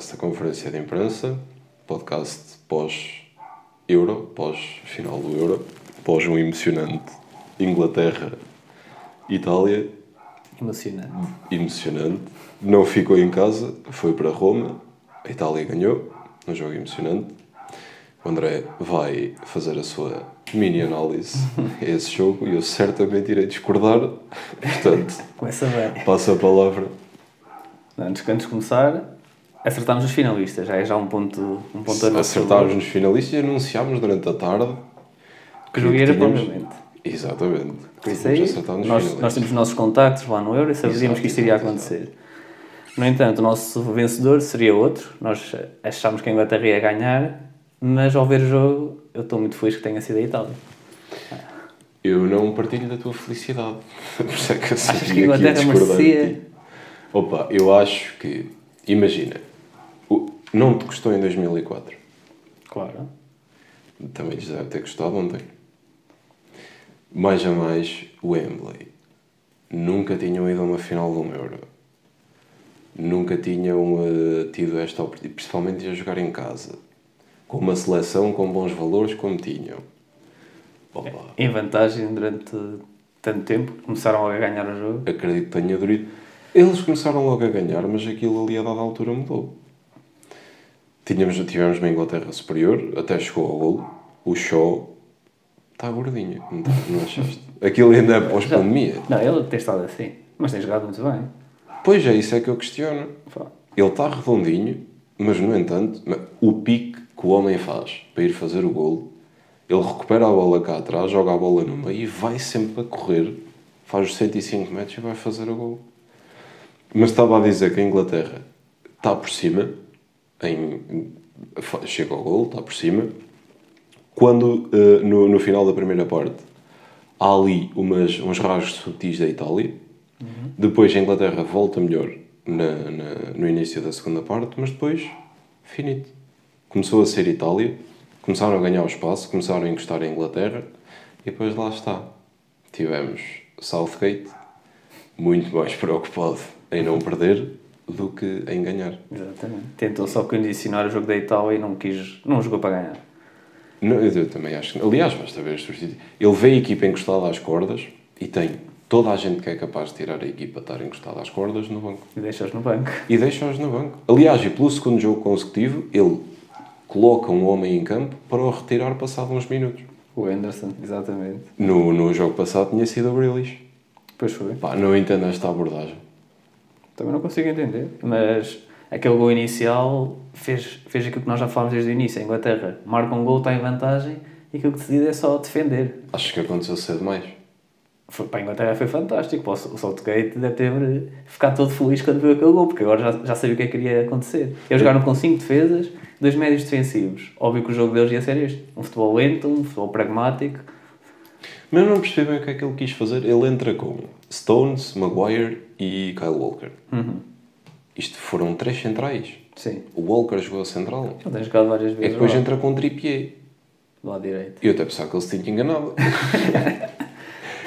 podcast da Conferência de Imprensa, podcast pós-Euro, pós-final do Euro, pós um emocionante Inglaterra-Itália. Emocionante. Emocionante. Não ficou em casa, foi para Roma, a Itália ganhou, um jogo emocionante. O André vai fazer a sua mini análise a esse jogo e eu certamente irei discordar. Portanto, Começa bem. passo a palavra. Antes, antes de começar, acertámos os finalistas. Já é já um ponto, um ponto a nosso Acertámos nos finalistas e anunciámos durante a tarde Que tínhamos- provavelmente. Exatamente. Por isso aí, nós, nós temos os nossos contactos lá no Euro e sabíamos que isto iria acontecer. No entanto, o nosso vencedor seria outro. Nós achámos que a Inglaterra ia ganhar, mas ao ver o jogo, eu estou muito feliz que tenha sido a Itália. Eu não partilho da tua felicidade. Por isso é que eu Achas que a Inglaterra merecia? Opa, eu acho que... Imagina, o- não te custou em 2004. Claro. Também lhes deve ter custado ontem. Mais a mais, o Wembley. Nunca tinham ido a uma final de um Euro. Nunca tinham eh, tido esta oportunidade, principalmente a jogar em casa. Com uma seleção com bons valores como tinham. Opa, Em vantagem durante tanto tempo, começaram a ganhar o jogo. acredito que tenha dorido. Eles começaram logo a ganhar, mas aquilo ali a dada altura mudou. Tínhamos, tivemos uma Inglaterra superior, até chegou ao golo. O show está gordinho, não, tá, não achaste? Aquilo ainda é pós-pandemia. Não, ele tem estado assim, mas tem jogado muito bem. Pois é, isso é que eu questiono. Ele está redondinho, mas no entanto, o pique que o homem faz para ir fazer o golo, ele recupera a bola cá atrás, joga a bola no meio e vai sempre a correr, faz os 105 metros e vai fazer o golo. Mas estava a dizer que a Inglaterra está por cima, em, chega ao golo, está por cima, quando eh, no, no final da primeira parte há ali umas, uns rasgos subtis da Itália, depois a Inglaterra volta melhor na, na- no início da segunda parte, mas depois, finito. Começou a ser Itália, começaram a ganhar o espaço, começaram a encostar a Inglaterra. E depois lá está. Tivemos Southgate muito mais preocupado em não perder do que em ganhar. exatamente. Tentou só condicionar o jogo da Itália e não quis, não jogou para ganhar. Não, eu, também acho que. Aliás, basta ver. Ele vê a equipa encostada às cordas e tem toda a gente que é capaz de tirar a equipa estar encostada às cordas no banco. E deixa-os no banco. E deixa-os no banco. Aliás, e pelo segundo jogo consecutivo, ele coloca um homem em campo para o retirar passado uns minutos. O Anderson, exatamente. No, no jogo passado tinha sido o Grealish. Depois foi. Pá, não entendo esta abordagem. Também não consigo entender. Mas aquele gol inicial fez, fez aquilo que nós já falámos desde o início. A Inglaterra marca um gol, está em vantagem e aquilo que decide é só defender. Acho que aconteceu cedo demais. Foi, para a Inglaterra foi fantástico. O Southgate deve ter ficado todo feliz quando viu aquele gol, porque agora já, já sabia o que é que iria acontecer. Eles jogaram com 5 defesas, dois médios defensivos. Óbvio que o jogo deles ia ser este: um futebol lento, um futebol pragmático. Mas não percebi bem o que é que ele quis fazer. Ele entra com Stones, Maguire e Kyle Walker. Isto foram três centrais. Sim. O Walker jogou a central. Ele tem jogado várias E vezes depois lá, entra com Trippier. do lado direito. Eu até pensava que ele se tinha enganado.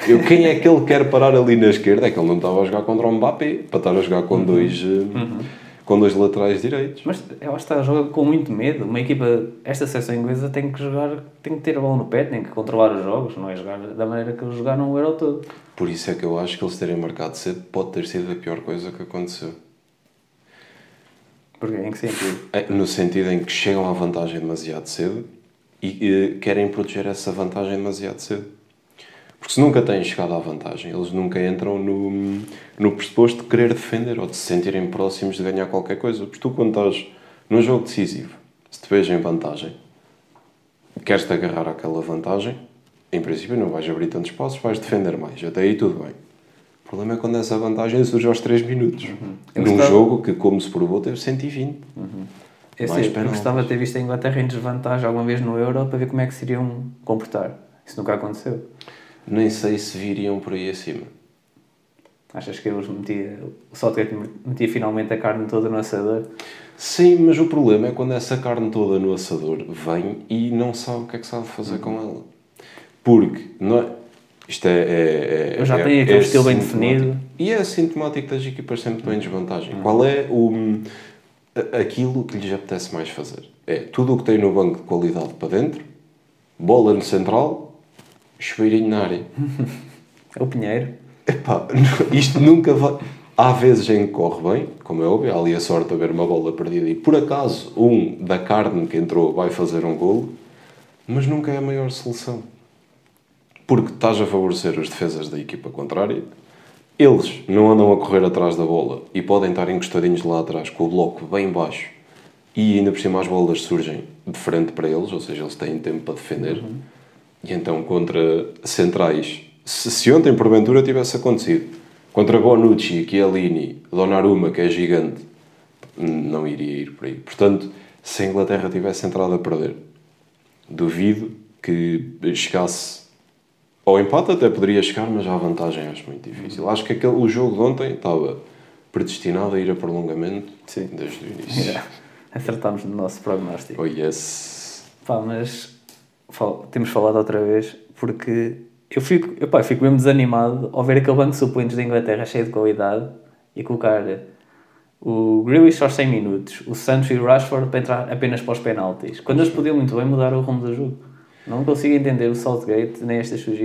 Eu, quem é que ele quer parar ali na esquerda? É que ele não estava a jogar contra o Mbappé, para estar a jogar com, dois, eh, com dois laterais direitos. Mas que está a jogar com muito medo. Uma equipa, esta seleção inglesa tem que jogar, tem que ter a bola no pé, tem que controlar os jogos, não é jogar da maneira que eles jogaram o Euro todo. Por isso é que eu acho que eles terem marcado cedo pode ter sido a pior coisa que aconteceu. Porque em que sentido? É, No sentido em que chegam à vantagem demasiado cedo e eh, querem proteger essa vantagem demasiado cedo. Porque se nunca têm chegado à vantagem, eles nunca entram no, no pressuposto de querer defender ou de se sentirem próximos de ganhar qualquer coisa. Porque tu, quando estás num jogo decisivo, se te vês em vantagem, queres-te agarrar àquela vantagem, em princípio não vais abrir tantos passos, vais defender mais. Até aí tudo bem. O problema é quando essa vantagem surge aos 3 minutos. Eu Num gostava- jogo que, como se provou, teve 120. Eu, Mais sei, eu gostava de ter visto a Inglaterra em desvantagem alguma vez no Euro para ver como é que se iriam comportar. Isso nunca aconteceu. Nem sei se viriam por aí acima. Achas que eles metia, o Southgate metia finalmente a carne toda no assador? Sim, mas o problema é quando essa carne toda no assador vem e não sabe o que é que sabe fazer com ela. Porque não é- Isto é. é, é Eu já é, tenho aquele é estilo bem definido. E é sintomático das equipas sempre bem em desvantagem. Hum. Qual é o, aquilo que lhes apetece mais fazer? É tudo o que tem no banco de qualidade para dentro, bola no central, chuveirinho na área. É o Pinheiro. Epá, isto nunca vai. Há vezes em que corre bem, como é óbvio, há ali a sorte de haver uma bola perdida e por acaso um da carne que entrou vai fazer um golo, mas nunca é a maior solução. Porque estás a favorecer as defesas da equipa contrária, eles não andam a correr atrás da bola e podem estar encostadinhos lá atrás com o bloco bem baixo e ainda por cima as bolas surgem de frente para eles, ou seja, eles têm tempo para defender. E então contra centrais, se, se ontem porventura tivesse acontecido, contra Bonucci, Chiellini, Donnarumma, que é gigante, não iria ir por aí. Portanto, se a Inglaterra tivesse entrado a perder, duvido que chegasse ao empate até poderia chegar, mas à vantagem acho muito difícil. Acho que aquele, o jogo de ontem estava predestinado a ir a prolongamento Sim. desde o início. Acertámos no nosso prognóstico. Oh yes. Pá, mas temos falado outra vez porque eu fico, eu, eu fico mesmo desanimado ao ver aquele banco de suplentes da Inglaterra cheio de qualidade e colocar o Grealish aos 100 minutos, o Santos e o Rashford para entrar apenas para os penaltis, quando eles podiam muito bem mudar o rumo do jogo. Não consigo entender o Southgate nem estas suas.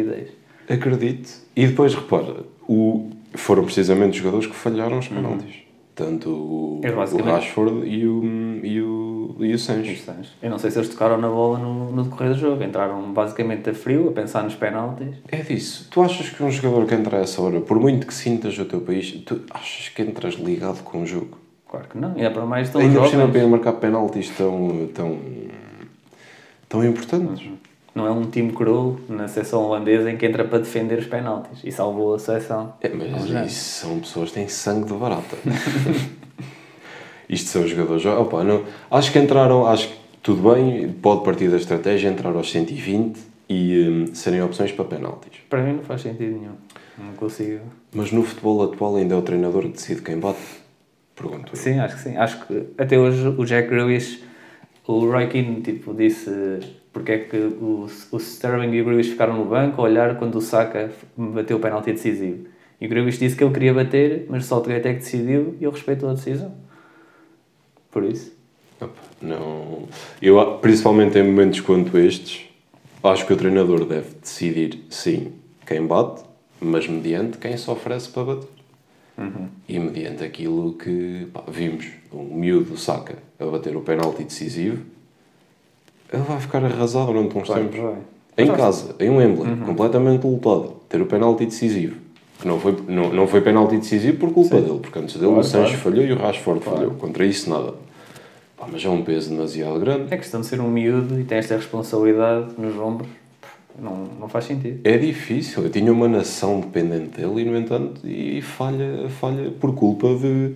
Acredito. E depois repara, o, foram precisamente os jogadores que falharam os penaltis. Tanto o, É o Rashford e o, e o, e o. Santos. Eu não sei se eles tocaram na bola no, no decorrer do jogo. Entraram basicamente a frio, a pensar nos penaltis. É disso. Tu achas que um jogador que entra a essa hora, por muito que sintas o teu país, tu achas que entras ligado com o jogo? Claro que não. Ainda para mais estão Ainda por cima para marcar penaltis tão, tão, tão importantes. Não é um time cru na seleção holandesa em que entra para defender os penaltis e salvou a seleção. É, mas isso são pessoas que têm sangue de barata. Isto são jogadores. Opa, não, acho que entraram, acho que tudo bem, pode partir da estratégia, entrar aos 120 e hum, serem opções para penaltis. Para mim não faz sentido nenhum. Não consigo. Mas no futebol atual ainda é o treinador que decide quem bate? Pergunto eu. Sim, acho que sim. Acho que até hoje o Jack Grealish, o Roy Keane tipo, disse porque é que o, o Sterling e o Grealish ficaram no banco a olhar quando o Saka bateu o penalti decisivo. E o Grealish disse que ele queria bater, mas o Saltgate é que decidiu e ele respeitou a decisão. Por isso. Não. Eu, principalmente em momentos quanto estes, acho que o treinador deve decidir, sim, quem bate, mas mediante quem se oferece para bater. E mediante aquilo que pá, vimos, um miúdo saca a bater o penalti decisivo, ele vai ficar arrasado durante uns tempos. vai. Em Mas casa, em Wembley, completamente lutado, ter o penalti decisivo. Que não foi, não, não foi penalti decisivo por culpa Sim. dele, porque antes dele Claro, o Sanches claro. falhou e o Rashford Claro. falhou. Contra isso, nada. Pá, mas é um peso demasiado grande. É questão de ser um miúdo e tem esta responsabilidade nos ombros. Não, não faz sentido. É difícil. Eu tinha uma nação dependente dele e, no entanto, e falha, falha por culpa de.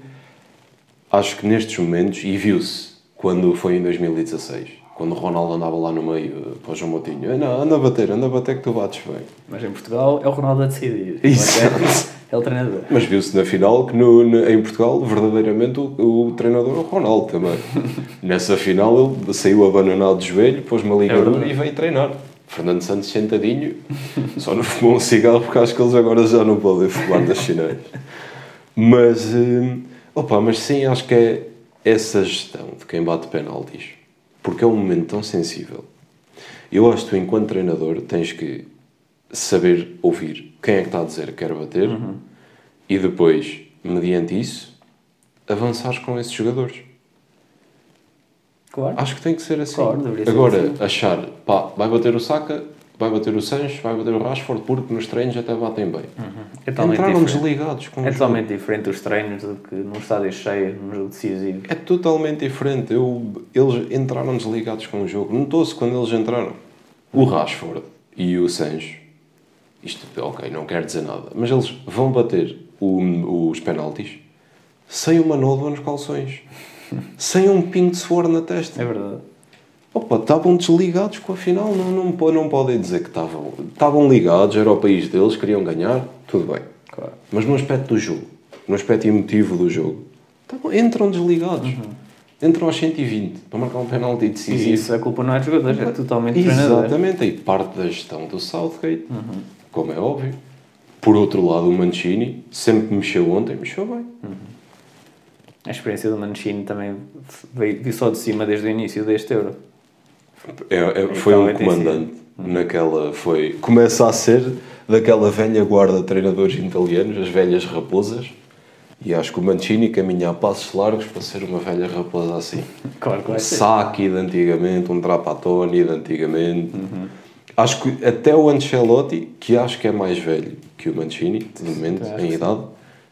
Acho que nestes momentos, e viu-se quando foi em 2016, quando o Ronaldo andava lá no meio eh, para o João Moutinho: "Ah, não, anda a bater, anda a bater que tu bates bem. Mas em Portugal é o Ronaldo a decidir. Exato. É o treinador. Mas viu-se na final que no, no- em Portugal, verdadeiramente, o, o treinador é o Ronaldo também. Nessa final ele saiu abananado de joelho, pôs uma ligadura verdade. e veio treinar. Fernando Santos sentadinho, só não fumou um cigarro porque acho que eles agora já não podem fumar das chinês. Mas, hum, opa, mas sim, acho que é essa gestão de quem bate penaltis, porque é um momento tão sensível. Eu acho que tu, enquanto treinador, tens que saber ouvir quem é que está a dizer que quer bater e depois, mediante isso, avançares com esses jogadores. Claro. Acho que tem que ser assim. Claro, Agora, assim. achar, pá, vai bater o Saka, vai bater o Sanches, vai bater o Rashford, porque nos treinos até batem bem. É totalmente Entraram desligados com o É jogo. totalmente diferente os treinos do que num estádio cheio, num jogo decisivo. É totalmente diferente. Eu, eles entraram desligados com o jogo. Notou-se quando eles entraram. O Rashford e o Sancho, isto, ok, não quer dizer nada, mas eles vão bater o- os penaltis sem uma nódoa nos calções, sem um pingo de suor na testa. É verdade. Opa, estavam desligados com a final, não, não, não podem dizer que estavam. Estavam ligados, era o país deles, queriam ganhar, tudo bem. Claro. Mas no aspecto do jogo, no aspecto emotivo do jogo, estavam- entram desligados. Entram aos 120 para marcar um penalti E decisivo. isso a culpa não é dos jogadores, é totalmente do treinador. Exatamente, aí parte da gestão do Southgate. como é óbvio. Por outro lado, o Mancini sempre mexeu ontem, mexeu bem. A experiência do Mancini também veio só de cima desde o início deste Euro. É, é, foi Então, um é comandante naquela. Foi, começa a ser daquela velha guarda de treinadores italianos, as velhas raposas. E acho que o Mancini caminha a passos largos para ser uma velha raposa assim. Claro que Um. Saki de antigamente, um Trapattoni de antigamente. Uhum. Acho que até o Ancelotti, que acho que é mais velho que o Mancini, de momento, em idade,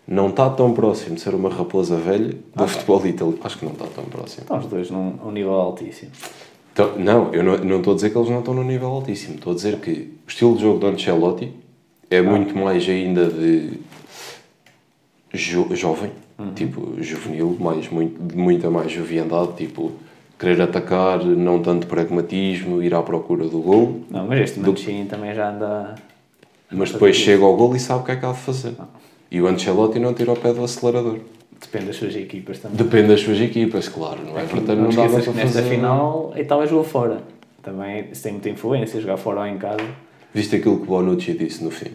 não está tão próximo de ser uma raposa velha Ah, do futebol italiano. Acho que não está tão próximo. Estão os dois num, num nível altíssimo. Então, não, eu não, estou a dizer que eles não estão num nível altíssimo. Estou a dizer que o estilo de jogo do Ancelotti é muito mais ainda de jo- jovem, tipo juvenil, mais, muito, de muita mais joviandade, tipo querer atacar, não tanto pragmatismo, ir à procura do gol, Não, mas este Mancini também já anda. mas depois chega ao gol e sabe o que é que há de fazer. E o Ancelotti não tira o pé do acelerador. Depende das suas equipas também. Depende das suas equipas, claro, não é? Portanto, não não dava esqueças para que nesta fazer... final a Itália jogou fora. Também isso tem muita influência, jogar fora ou em casa. Viste aquilo que o Bonucci disse no fim?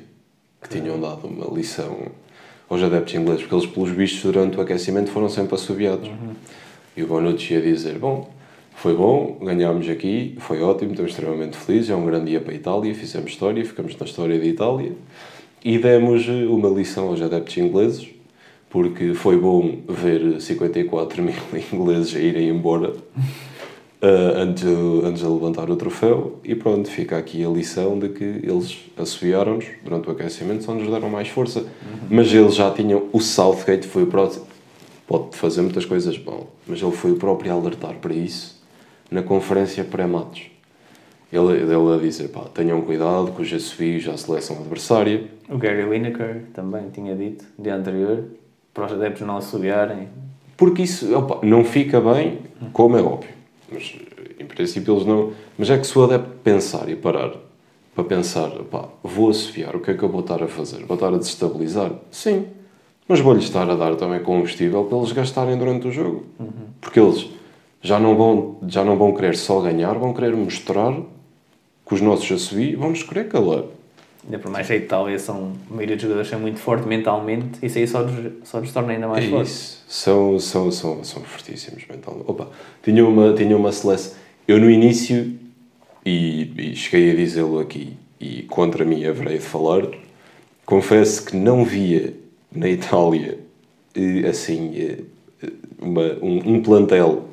Que tinham dado uma lição aos adeptos ingleses, porque eles, pelos vistos, durante o aquecimento foram sempre assobiados. E o Bonucci ia dizer: Bom, foi bom, ganhámos aqui, foi ótimo, estamos extremamente felizes, é um grande dia para a Itália, fizemos história, ficamos na história da Itália. E demos eh, uma lição aos adeptos ingleses, porque foi bom ver 54 mil ingleses irem embora Uh, antes, de, antes de levantar o troféu. E pronto, fica aqui a lição de que eles assobiaram-nos durante o aquecimento, só nos deram mais força. Mas eles já tinham, o Southgate foi o próximo pode fazer muitas coisas mal, mas ele foi o próprio a alertar para isso na conferência pré-matos ele, ele a dizer, pá, tenham cuidado com os assobios à seleção adversária. O Gary Lineker também tinha dito, dia anterior, para os adeptos não assobiarem. Porque isso opa, não fica bem, como é óbvio. Mas em princípio eles não. Mas é que se o adepto pensar e parar para pensar, vou assobiar, o que é que eu vou estar a fazer? Vou estar a desestabilizar? Sim. Mas vou-lhes estar a dar também combustível para eles gastarem durante o jogo. Porque eles já não, vão, já não vão querer só ganhar, vão querer mostrar que os nossos assobios vão nos querer calar. Ainda por mais a Itália, são, a maioria dos jogadores são muito forte mentalmente, isso aí só nos, só nos torna ainda mais É fortes. isso. São, são, são, são fortíssimos mentalmente. Opa, tinha uma, tinha uma seleção. Eu no início, e, e cheguei a dizê-lo aqui, e contra mim haverei de falar, confesso que não via na Itália eh, assim eh, uma, um, um plantel,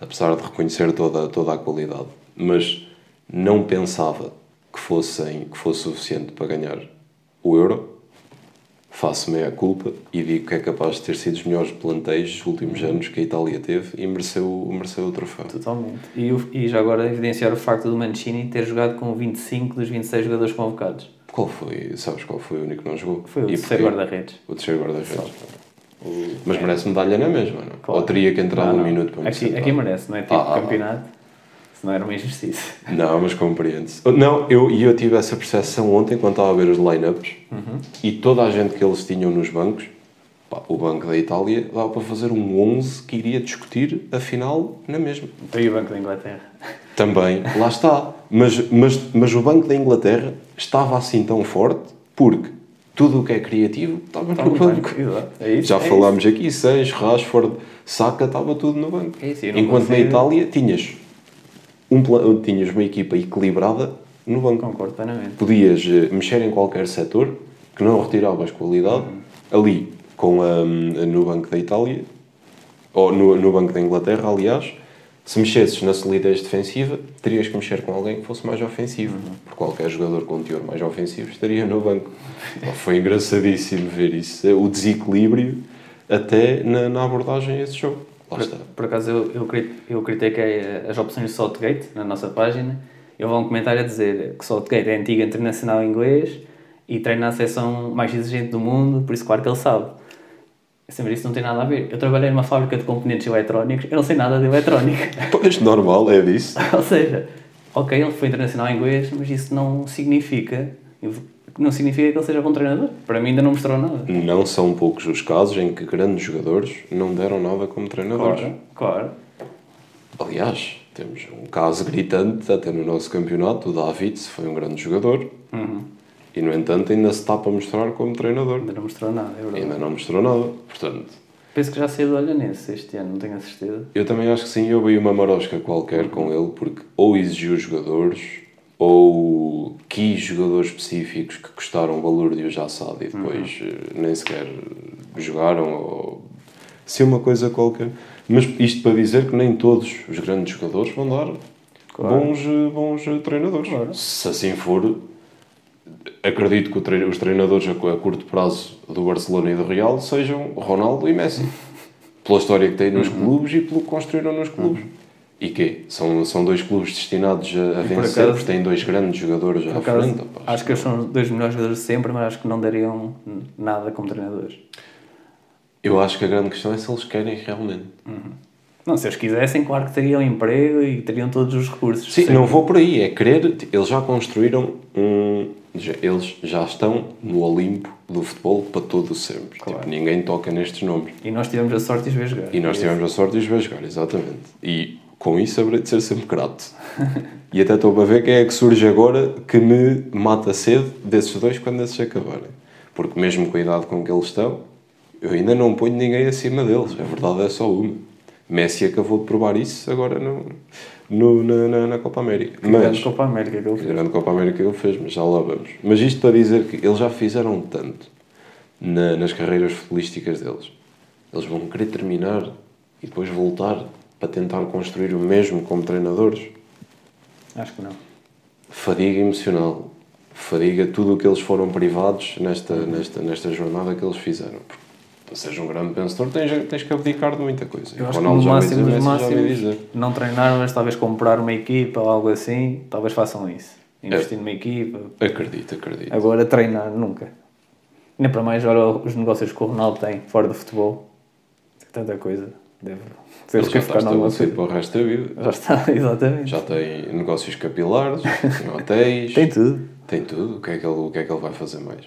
apesar de reconhecer toda, toda a qualidade, mas não pensava que, fossem, que fosse suficiente para ganhar o Euro faço-me a culpa e digo que é capaz de ter sido os melhores plantéis dos últimos anos que a Itália teve e mereceu, mereceu o troféu. Totalmente. E, e já agora evidenciar o facto do Mancini ter jogado com 25 dos 26 jogadores convocados. Qual foi, sabes qual foi o único que não jogou? Foi o terceiro guarda-redes. O terceiro guarda-redes. Mas merece medalha na mesma, não? Claro. Ou teria que entrar Não, um não. minuto para me aqui, aqui merece, não é tipo ah, campeonato. Não era uma injustiça. Não, mas compreende-se. Não, eu, e eu tive essa percepção ontem quando estava a ver os line-ups Uhum. e toda a gente que eles tinham nos bancos, pá, o banco da Itália dava para fazer um 11 que iria discutir a final na mesma. E o Banco da Inglaterra? Também, lá está. Mas, mas, mas o Banco da Inglaterra estava assim tão forte porque tudo o que é criativo estava no banco. Exato. É isso. Já é falámos aqui, Seis, Rashford, Saka, estava tudo no banco. É isso, Enquanto na Itália tinhas, um, pla- tinhas uma equipa equilibrada no banco. Concordo plenamente. Podias eh, mexer em qualquer setor que não retiravas qualidade ali com a, no Banco da Itália ou no, no Banco da Inglaterra, aliás. Se mexesses na solidez defensiva, terias que mexer com alguém que fosse mais ofensivo. Porque qualquer jogador com teor mais ofensivo estaria no banco. Foi engraçadíssimo ver isso. O desequilíbrio até na, na abordagem a esse jogo. Por, por acaso eu, eu, eu critiquei as opções de Saltgate na nossa página. Eu vou um comentário a dizer que Saltgate é antigo internacional inglês e treina a seção mais exigente do mundo, por isso claro que ele sabe. Sempre que não tem nada a ver. Eu trabalhei numa fábrica de componentes eletrónicos, eu não sei nada de eletrónica. Pois, normal, é disso. Ou seja, ok, ele foi internacional inglês, mas isso não significa não significa que ele seja bom treinador. Para mim ainda não mostrou nada. Não são poucos os casos em que grandes jogadores não deram nada como treinadores. Claro, claro. Aliás, temos um caso gritante até no nosso campeonato. O Davids foi um grande jogador. Uhum. E, no entanto, ainda se está para mostrar como treinador. Ainda não mostrou nada, é verdade. Ainda não mostrou nada. Portanto, Penso que já saiu do Olhanense este ano, não tenho a certeza. eu também acho que sim. Eu vi uma marosca qualquer com ele, porque ou exigiu jogadores, ou quis jogadores específicos que custaram o valor de o Jassad e depois eh, nem sequer jogaram, ou se uma coisa qualquer. Mas isto para dizer que nem todos os grandes jogadores vão dar Claro. bons, eh, bons eh, treinadores. Claro. Se assim for, acredito que o tre- os treinadores a, a curto prazo do Barcelona e do Real sejam Ronaldo e Messi. Pela história que têm nos Uhum. clubes e pelo que construíram nos clubes. E quê? São, são dois clubes destinados a, a por vencer, acaso- porque têm dois grandes jogadores à acaso, frente. acho que eles são os dois melhores jogadores de sempre, mas acho que não dariam nada como treinadores. Eu acho que a grande questão é se eles querem realmente. Não, se eles quisessem, claro que teriam emprego e teriam todos os recursos. Sim, Sim. não vou por aí, é querer. Eles já construíram um. Eles já estão no Olimpo do futebol para todo o sempre. Claro. Tipo, ninguém toca nestes nomes. E nós tivemos a sorte de os ver jogar. E nós tivemos a sorte de os ver jogar, exatamente. E com isso haverei de ser sempre grato. e até estou a ver quem é que surge agora que me mata cedo desses dois quando esses acabarem. Porque mesmo com a idade com que eles estão, eu ainda não ponho ninguém acima deles. A verdade é só uma. Messi acabou de provar isso agora no, no- na, na, na Copa América. Mas... Mas, Copa América que ele fez. grande Copa América que ele fez, mas já lá vamos. Mas isto para dizer que eles já fizeram tanto na- nas carreiras futebolísticas deles. Eles vão querer terminar e depois voltar para tentar construir o mesmo como treinadores. Acho que não. Fadiga emocional. Fadiga tudo o que eles foram privados nesta, nesta, nesta jornada que eles fizeram. Porque para seres um grande pensador tens, tens que abdicar de muita coisa. Eu acho que no máximo dos máximos não treinar, mas talvez comprar uma equipa ou algo assim, talvez façam isso. É. Investir numa equipa. Acredito, acredito. Agora treinar nunca. Nem para mais, olha os negócios que o Ronaldo tem fora do futebol. Tanta coisa. Deve, Ele deve já ficar está estabelecido para o resto da vida. Já está, exatamente. Já tem negócios capilares, tem hotéis, Tem tudo. tem tudo. O que, é que ele, o que é que ele vai fazer mais?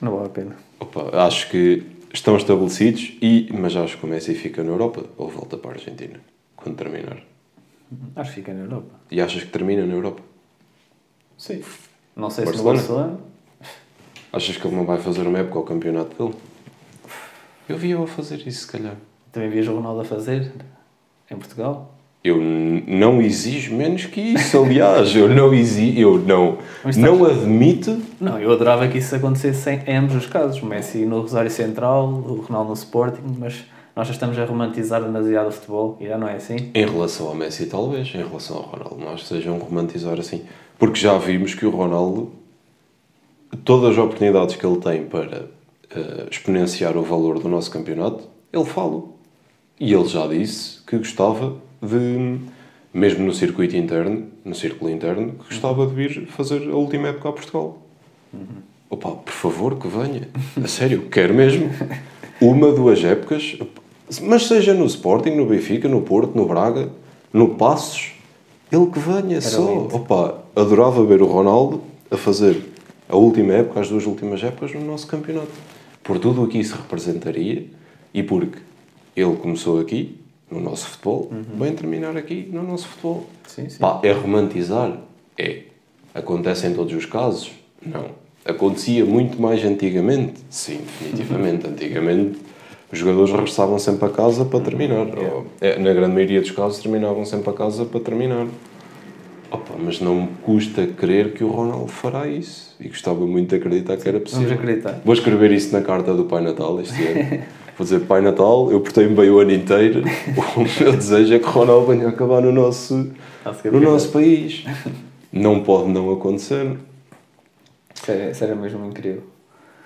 Não vale a pena. Opa, acho que estão estabelecidos, e, mas acho que o Messi fica na Europa ou volta para a Argentina quando terminar. Acho que fica na Europa. E achas que termina na Europa? Sim. Não sei Barcelona? se no Barcelona. Achas que ele não vai fazer uma época ao campeonato dele? Eu vi-o a fazer isso, se calhar. Também vias o Ronaldo a fazer em Portugal. Eu não exijo menos que isso, aliás. Eu não exijo, eu não, Mas estás- não admito Não, eu adorava que isso acontecesse em, em ambos os casos. O Messi no Rosário Central, o Ronaldo no Sporting, mas nós já estamos a romantizar demasiado o futebol e já não é assim. Em relação ao Messi, talvez. Em relação ao Ronaldo, que sejam romantizar assim. Porque já vimos que o Ronaldo, todas as oportunidades que ele tem para eh, exponenciar o valor do nosso campeonato, ele fala. E ele já disse que gostava de, mesmo no circuito interno, no círculo interno, que gostava de vir fazer a última época a Portugal. Opa, por favor, que venha. A sério, quero mesmo. Uma, duas épocas, mas seja no Sporting, no Benfica, no Porto, no Braga, no Passos, ele que venha só. lindo. Opa, adorava ver o Ronaldo a fazer a última época, as duas últimas épocas no nosso campeonato. Por tudo o que isso representaria e porque ele começou aqui, no nosso futebol, vem terminar aqui no nosso futebol. Sim, sim. Pá, é romantizar? É. Acontece em todos os casos? Não. Acontecia muito mais antigamente? Sim, definitivamente. antigamente os jogadores regressavam sempre a casa para terminar. Ou, é, na grande maioria dos casos terminavam sempre a casa para terminar. Opa, mas não me custa crer que o Ronaldo fará isso. E gostava muito de acreditar que era possível. Vamos acreditar. Vou escrever isso na carta do Pai Natal este ano. Vou dizer, Pai Natal, eu portei-me bem o ano inteiro. O meu desejo é que Ronaldo venha acabar no nosso, no nosso país. Não pode não acontecer. Isso era, isso era mesmo incrível.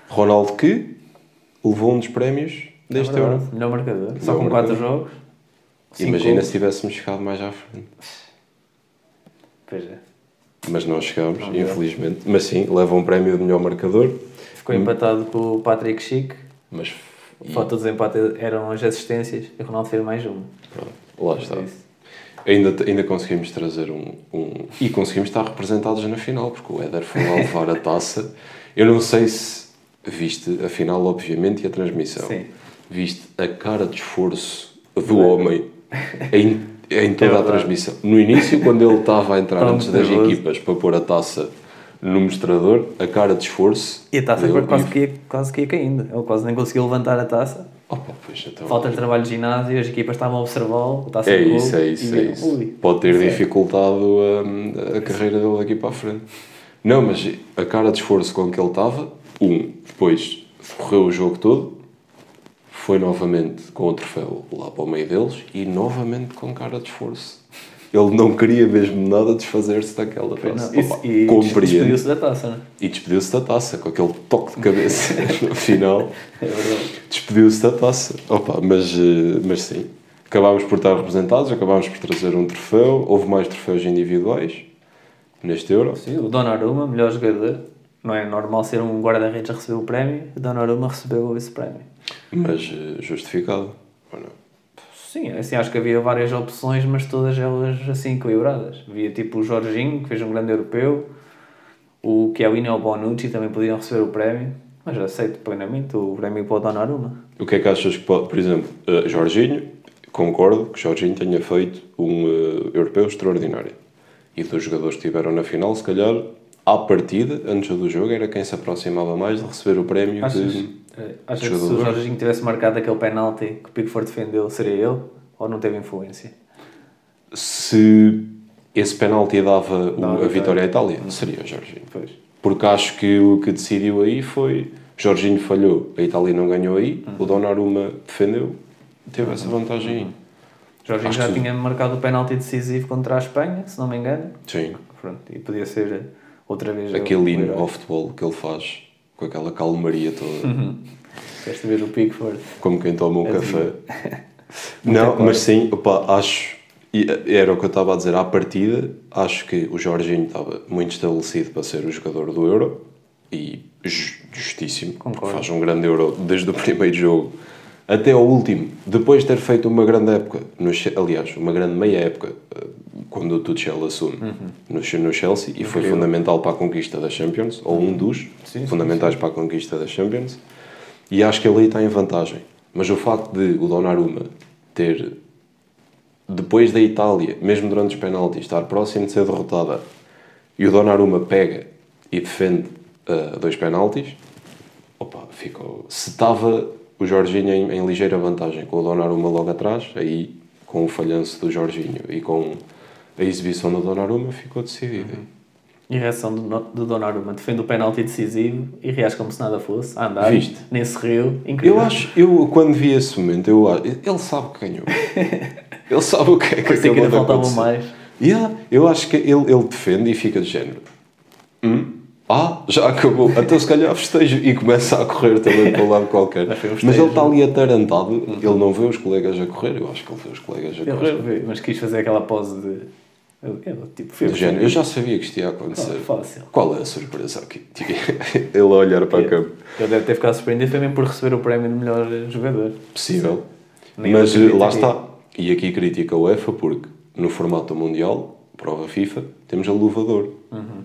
Ronaldo que levou um dos prémios deste É. Euro. Melhor marcador. Só Melhor com 4 marcador. jogos. Imagina se tivéssemos chegado mais à frente. Pois é. Mas não chegámos, Não infelizmente. Mas sim, leva um prémio de melhor marcador. Ficou empatado com o Patrick Schick. Mas O fato do desempate eram as assistências e o Ronaldo fez mais uma. pronto, lá está. Ainda, ainda conseguimos trazer um, um. E conseguimos estar representados na final, porque o Éder foi lá levar a taça. Eu não sei se viste a final, obviamente, e a transmissão. Sim. Viste a cara de esforço do homem em, em toda a verdade. transmissão. No início, quando ele estava a entrar antes das equipas para pôr a taça no mostrador, a cara de esforço. E a taça dele quase e- que, ia, quase que ia caindo. Ele quase nem conseguiu levantar a taça. Opa, pois, então, Falta de trabalho de ginásio, as equipas estavam a observá-lo. a taça É gol, isso, é isso, é isso. "Ui, Pode ter é." dificultado hum, a, carreira dele daqui para a frente. Não, mas a cara de esforço com que ele estava, um, depois correu o jogo todo, foi novamente com o troféu lá para o meio deles e novamente com cara de esforço. Ele não queria mesmo nada desfazer-se daquela taça. Opa, e, e despediu-se da taça, não é? E despediu-se da taça, com aquele toque de cabeça no final. É verdade. Despediu-se da taça. Opa, mas, eh, mas sim. Acabámos por estar representados, acabámos por trazer um troféu. Houve mais troféus individuais neste Euro. Sim, o Donnarumma, melhor jogador. Não é normal ser um guarda-redes a receber o prémio. O Donnarumma recebeu esse prémio. Mas eh, justificado. Ou não? Sim, assim, acho que havia várias opções, mas todas elas assim equilibradas. Havia tipo o Jorginho, que fez um grande europeu, o Chiellini ou o Bonucci também podiam receber o prémio, mas aceito plenamente o prémio para o Donnarumma. O que é que achas que pode, por exemplo, eh, Jorginho, concordo que Jorginho tenha feito um eh, europeu extraordinário. E dos jogadores que estiveram na final, se calhar, à partida, antes do jogo, era quem se aproximava mais de receber o prémio Achas, de... eh, achas que se o. Jorginho tivesse marcado aquele penalti que o Pickford defendeu, seria ele? Ou não teve influência? Se esse penalti dava o- a vitória à. Itália, seria o Jorginho. Pois. Porque acho que o que decidiu aí foi Jorginho falhou, a Itália não ganhou aí, Uhum. o Donnarumma defendeu, teve essa vantagem aí. Jorginho Acho já que- tinha marcado o penalti decisivo contra a Espanha, se não me engano. Sim. Pronto, e podia ser outra vez Aquele hino ao futebol que ele faz, com aquela calmaria toda, Uhum. Desta vez o Pickford. como quem toma um É café. Muita Não, mas sim, opa, acho, era o que eu estava a dizer, à partida, acho que o Jorginho estava muito estabelecido para ser o jogador do Euro, e ju- justíssimo, Concordo. faz um grande Euro desde o primeiro jogo até ao último, depois de ter feito uma grande época, aliás, uma grande meia época, eh, quando o Tuchel assume no, Che- no Chelsea, e foi Incrível. fundamental para a conquista da Champions, ou um dos Sim, sim, fundamentais para a conquista da Champions, e acho que ele aí está em vantagem. Mas o facto de o Donnarumma ter, depois da Itália, mesmo durante os penaltis, estar próximo de ser derrotada, e o Donnarumma pega e defende ah, dois penaltis, opa, ficou... Se estava o Jorginho em, em ligeira vantagem com o Donnarumma logo atrás, aí com o falhanço do Jorginho e com a exibição do Donnarumma, ficou decidido. E a reação do, do Donnarumma defende o penalti decisivo e reage como se nada fosse, a andar, Viste? nem se riu, incrível. Eu acho, eu quando vi esse momento, eu acho, ele sabe que ganhou. ele sabe o que é que Parecia que acabou ainda de faltavam acontecer. mais. Yeah, eu acho que ele, ele defende e fica de género. Hum? Ah, já acabou. Então se calhar festejo e começa a correr também para o lado qualquer. Mas um Mas ele está ali atarantado, ele não vê os colegas a correr, eu acho que ele vê os colegas a Ele correr. que veio, mas quis fazer aquela pose de. Eu, eu, tipo, género, eu já sabia que isto ia Ah, acontecer. fácil. Qual é a surpresa aqui? Tipo, ele a olhar para a câmera. Ele deve ter ficado surpreendido também por receber o prémio de melhor jogador. Possível. Mas lá está. E aqui critica a UEFA porque no formato mundial, prova FIFA, temos a luvador. Uhum.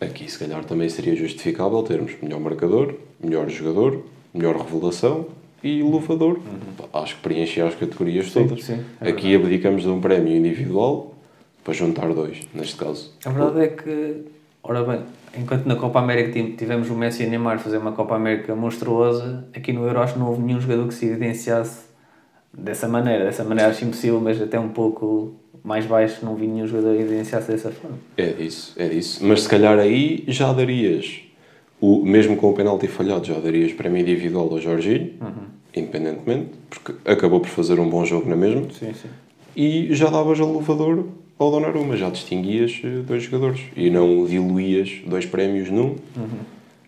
Aqui se calhar também seria justificável termos melhor marcador, melhor jogador, melhor revelação e luvador. Pá, Acho que preenche as categorias Sim, todas. sim, é aqui abdicamos de um prémio individual para juntar dois, neste caso. A verdade é que, ora bem, enquanto na Copa América tivemos o Messi e o Neymar fazer uma Copa América monstruosa, aqui no Euro acho que não houve nenhum jogador que se evidenciasse dessa maneira. Dessa maneira acho impossível, mas até um pouco mais baixo não vi nenhum jogador evidenciar-se dessa forma. É disso, é disso. Mas se calhar aí já darias, o, mesmo com o penalti falhado, já darias prémio individual ao Jorginho, independentemente, porque acabou por fazer um bom jogo na mesma, Sim, sim. e já davas a luvador ao Donnarumma, já distinguias eh, dois jogadores e não diluías dois prémios num.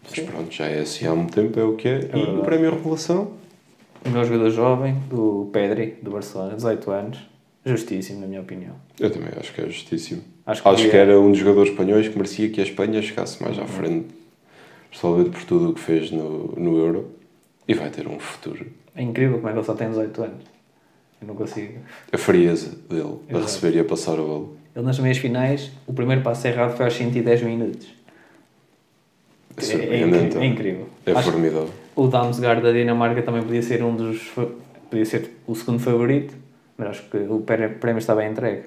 Mas pronto, já é assim há muito tempo, é o que é. e verdade. o prémio revelação, O meu jogador jovem, do Pedri, do Barcelona, 18 anos, justíssimo, na minha opinião. eu também acho que é justíssimo. Acho Acho que que, é- era um dos jogadores espanhóis que merecia que a Espanha chegasse mais à frente, principalmente por tudo o que fez no, no Euro, e vai ter um futuro. É incrível como é que ele só tem 18 anos. Eu não consigo. A frieza dele a Exato. receber e a passar a bola. Ele nas meias finais, o primeiro passo errado foi aos 110 minutos. É É, incrível. É incrível. É Acho formidável. o Damsgaard da Dinamarca também podia ser um dos. podia ser o segundo favorito, mas acho que o pré- prémio está bem entregue.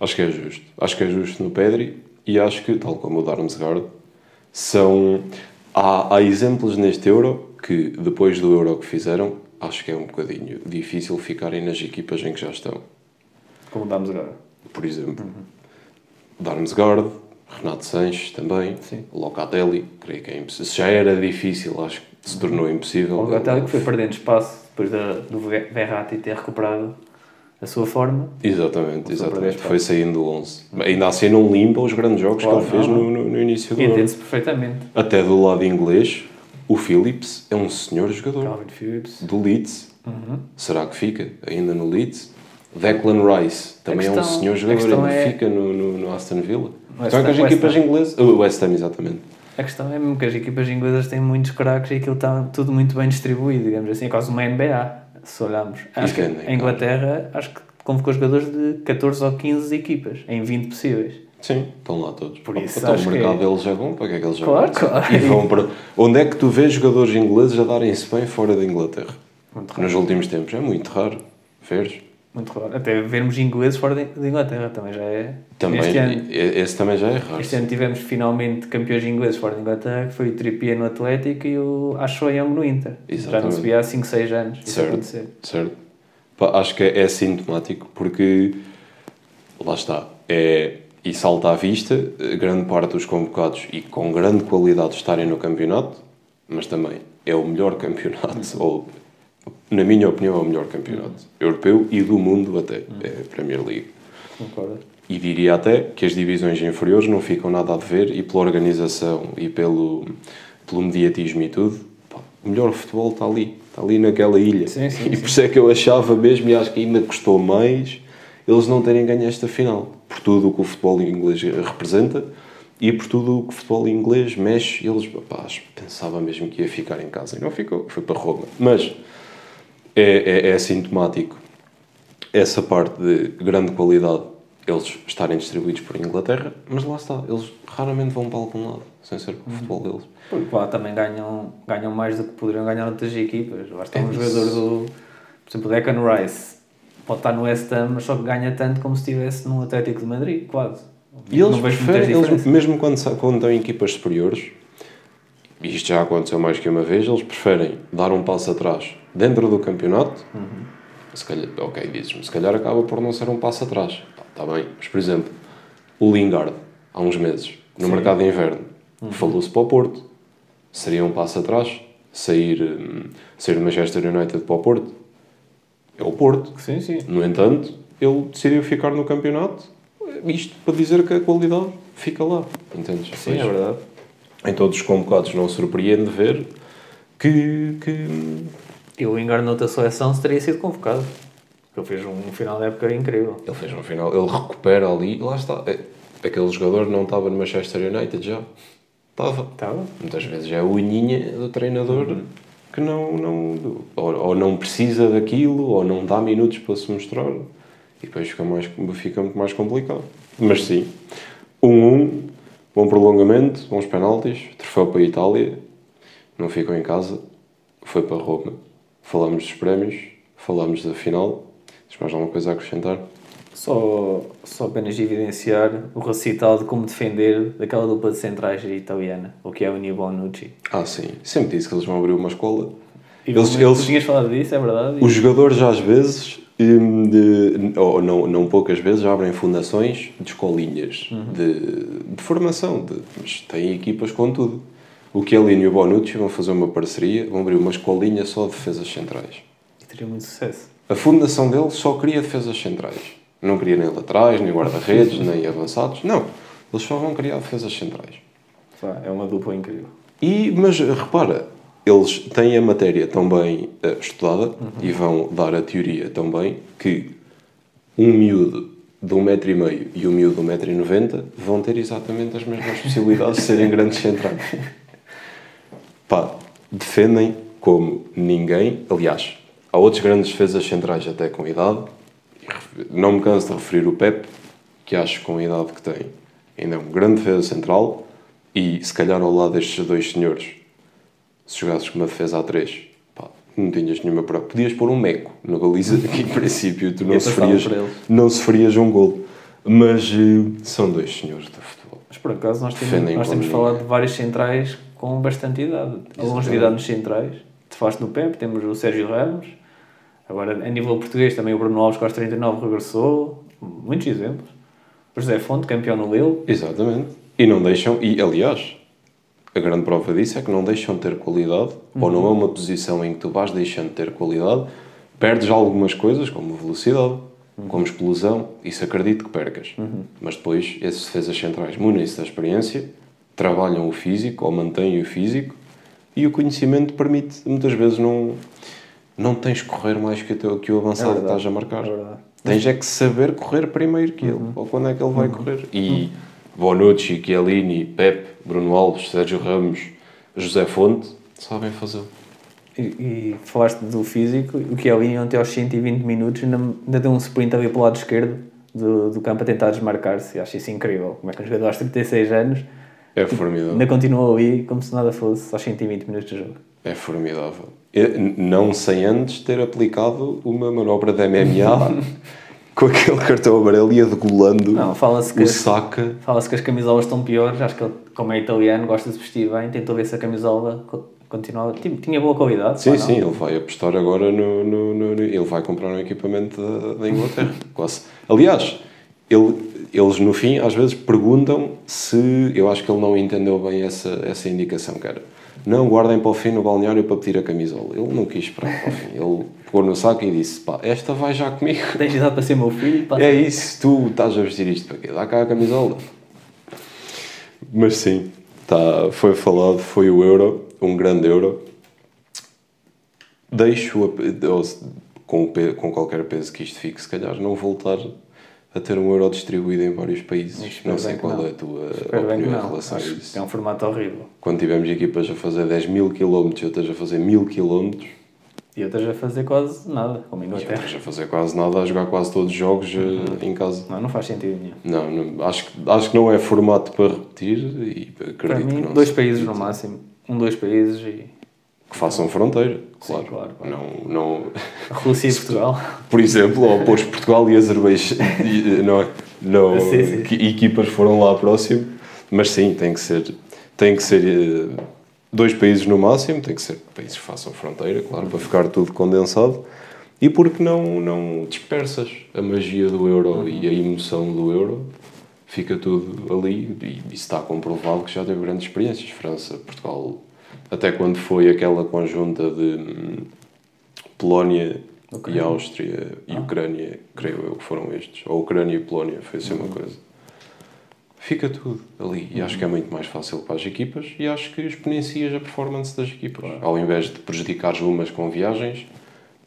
Acho que é justo. Acho que é justo no Pedri. e acho que, tal como o Darmsgaard, são. Há, há exemplos neste Euro que, depois do Euro que fizeram, acho que é um bocadinho difícil ficarem nas equipas em que já estão. Como damos agora. Por exemplo, Darmsgaard, Renato Sanches também, Sim. Locatelli, creio que é impossível. Se já era difícil, acho que se tornou impossível. Locatelli que foi perdendo espaço depois da, do Ve- Verratti ter recuperado a sua forma. Exatamente, exatamente. Foi saindo do 11. Ainda assim não limpa os grandes jogos Claro, que ele fez no, no, no início do ano. Entende-se perfeitamente. Até do lado inglês, o Phillips é um senhor jogador. Do Leeds. Uhum. Será que fica ainda no Leeds? Declan Rice também é um questão- senhor jogador, questão ainda é- fica no, no, no Aston Villa. West então é que as West equipas Ham. inglesas. O West Ham, exatamente. A questão é mesmo que as equipas inglesas têm muitos craques e aquilo está tudo muito bem distribuído, digamos assim, é quase uma NBA, se olharmos. Acho que grande, a Inglaterra, acho que convocou jogadores de 14 ou 15 equipas, em 20 possíveis. Sim, estão lá todos. Por isso, então, acho o mercado que- deles é bom, para que é que eles Claro, jogam? claro. E vão para... Onde é que tu vês jogadores ingleses a darem-se bem fora da Inglaterra? Muito raro. Nos últimos tempos. É muito raro. Veres? Muito raro. Até vermos ingleses fora de de Inglaterra também já é. Também, Este ano, esse também já é raro. este ano tivemos finalmente campeões ingleses fora de Inglaterra, que foi o Trippier no Atlético e o Ashley Young no Inter. Já não Exatamente. se via há 5, 6 anos isso Certo. acontecer. Certo? Pá, acho que é, é sintomático porque lá está. É, e salta à vista eh, grande parte dos convocados e com grande qualidade estarem no campeonato, mas também é o melhor campeonato, ou na minha opinião, é o melhor campeonato europeu e do mundo até. É a Premier League. Concordo. E diria até que as divisões inferiores não ficam nada a dever e pela organização e pelo, pelo mediatismo e tudo, pá, o melhor futebol está ali, está ali naquela ilha. Sim, sim, e por isso é que eu achava mesmo, e acho que ainda custou mais, eles não terem ganho esta final. Por tudo o que o futebol inglês representa e por tudo o que o futebol inglês mexe, eles, acho- pensava mesmo que ia ficar em casa e não ficou, foi para Roma. Mas é, é, é sintomático essa parte de grande qualidade eles estarem distribuídos por Inglaterra, mas lá está, eles raramente vão para algum lado, sem ser para o futebol deles. Porque lá também ganham, ganham mais do que poderiam ganhar outras equipas. Basta É um isso. jogador do. Por exemplo, Declan Rice. Pode estar no West Ham, mas só que ganha tanto como se estivesse no Atlético de Madrid, quase. E eles preferem, eles, mesmo quando, quando estão em equipas superiores, e isto já aconteceu mais que uma vez, eles preferem dar um passo atrás dentro do campeonato. Uhum. Se calhar, ok, dizes-me, se calhar acaba por não ser um passo atrás. Está bem, mas por exemplo, o Lingard, há uns meses, no Sim. mercado de inverno, Uhum. falou-se para o Porto. Seria um passo atrás sair, hum, sair do Manchester United para o Porto? É o Porto. Sim, sim. No entanto, ele decidiu ficar no campeonato, isto para dizer que a qualidade fica lá. Entendes? Sim, Pois, é verdade. Em todos os convocados não surpreende ver que, que E o noutra seleção teria sido convocado. Ele fez um final de época incrível. ele fez um final, ele recupera ali, lá está. É, Aquele jogador não estava no Manchester United já. Estava. Estava? Muitas vezes é a unhinha do treinador que não, não ou, ou não precisa daquilo, ou não dá minutos para se mostrar. E depois fica, mais, fica muito mais complicado. Mas sim, 1-1, um, um, bom prolongamento, bons penaltis, troféu para a Itália, não ficou em casa, foi para Roma. Falamos dos prémios, falamos da final. Tens mais alguma coisa a acrescentar? Só, só apenas evidenciar o recital de como defender daquela dupla de centrais italiana, o que é o Nio Bonucci. Ah, sim. Sempre disse que eles vão abrir uma escola. E Eles- tu eles- tinhas falado disso, é verdade? Os jogadores às vezes, hum, de, ou não, não poucas vezes, abrem fundações de escolinhas de, de formação, de, mas têm equipas com tudo. O Chiellini e o Bonucci vão fazer uma parceria, vão abrir uma escolinha só de defesas centrais. E teria muito sucesso. A fundação deles só queria defesas centrais. Não queria nem laterais, nem guarda-redes, nem avançados. Não. Eles só vão criar defesas centrais. É uma dupla incrível. E, mas repara, eles têm a matéria tão bem eh, estudada e vão dar a teoria tão bem que um miúdo de um metro e meio e um miúdo de um metro e noventa vão ter exatamente as mesmas possibilidades de serem grandes centrais. Pá, defendem como ninguém. Aliás, há outros grandes defesas centrais até com idade. Não me canso de referir o Pep, que acho com a idade que tem ainda é um grande defesa central. E se calhar ao lado destes dois senhores, se jogasses com uma defesa a 3, pá, não tinhas nenhuma prova. Podias pôr um meco na baliza, que em princípio tu não sofrias, não sofrias um gol. Mas eh, são dois senhores de futebol. Mas por acaso nós temos, Defendem nós temos falado de vários centrais com bastante idade. A longevidade nos centrais. Tu falaste no Pepe, temos o Sérgio Ramos. Agora, a nível português, também o Bruno Alves, com aos 39, regressou. Muitos exemplos. O José Fonte, campeão no Lille. Exatamente. E não deixam, e aliás, a grande prova disso é que não deixam de ter qualidade, ou não é uma posição em que tu vais deixando de ter qualidade, perdes algumas coisas, como velocidade, como explosão, isso acredito que percas. Mas depois, esses defesas centrais munem-se da experiência, trabalham o físico, ou mantêm o físico, e o conhecimento permite, muitas vezes, não, não tens que correr mais que o, teu, que o avançado que verdade. estás a marcar. É verdade. Tens é que saber correr primeiro que ele, ou quando é que ele vai correr. E Bonucci, Chiellini, Pep, Bruno Alves, Sérgio Ramos, José Fonte, sabem fazer. E, e falaste do físico, o que é o ontem aos 120 minutos ainda, ainda deu um sprint ali pelo lado esquerdo do, do campo a tentar desmarcar-se. Acho isso incrível. Como é que um jogador aos 36 anos É formidável. ainda continua ali como se nada fosse aos 120 minutos de jogo. É formidável. Eu, não sem antes ter aplicado uma manobra de MMA com aquele cartão amarelo e a degolando Não, fala-se que, o saca. fala que as camisolas estão piores. Acho que ele, como é italiano, gosta de se vestir bem. Tentou ver se a camisola co- continuava. Tinha, boa qualidade. Sim, sim, ele vai apostar agora no, no, no- no- Ele vai comprar um equipamento da, da Inglaterra. Quase. Aliás, ele- eles no fim às vezes perguntam se. Eu acho que ele não entendeu bem essa, essa indicação, cara. Não guardem para o fim no balneário para pedir a camisola. Ele não quis esperar para o fim. Ele pegou no saco e disse: pá, esta vai já comigo. Tens idade para ser meu filho? É isso, tu estás a vestir isto para quê? Dá cá a camisola. Mas sim, tá, foi falado, foi o euro, um grande euro. Deixo, a- ou com, com qualquer peso que isto fique, se calhar não voltar a ter um euro distribuído em vários países. Não sei qual não. é a tua Espero opinião em relação a isso. é um formato horrível. Quando tivemos equipas a fazer 10 mil quilómetros e outras a fazer mil quilómetros, E outras a fazer quase nada, como a e Inglaterra. outras a fazer quase nada, a jogar quase todos os jogos eh, em casa. Não, não faz sentido nenhum. Não, não, acho, que- acho que não é formato para repetir e acredito Para mim, que não dois se países no máximo. Um, dois países e Que façam fronteira, Sim, claro. claro, claro. Não, não, Rússia e Portugal. por exemplo, ao pôr Portugal e Azerbaijão, e, não, é? não, Sim, sim. que equipas foram lá próximo, mas sim, tem que ser, tem que ser eh, dois países no máximo, tem que ser países que façam fronteira, claro, para ficar tudo condensado. E porque não, não dispersas a magia do euro e a emoção do euro, fica tudo ali e isso está comprovado que já teve grandes experiências. França, Portugal, até quando foi aquela conjunta de hum, Polónia e. Áustria e Ucrânia, creio eu que foram estes, ou Ucrânia e Polónia, foi assim uma coisa. Fica tudo ali e acho que é muito mais fácil para as equipas e acho que exponencias a performance das equipas, ao invés de prejudicar umas com viagens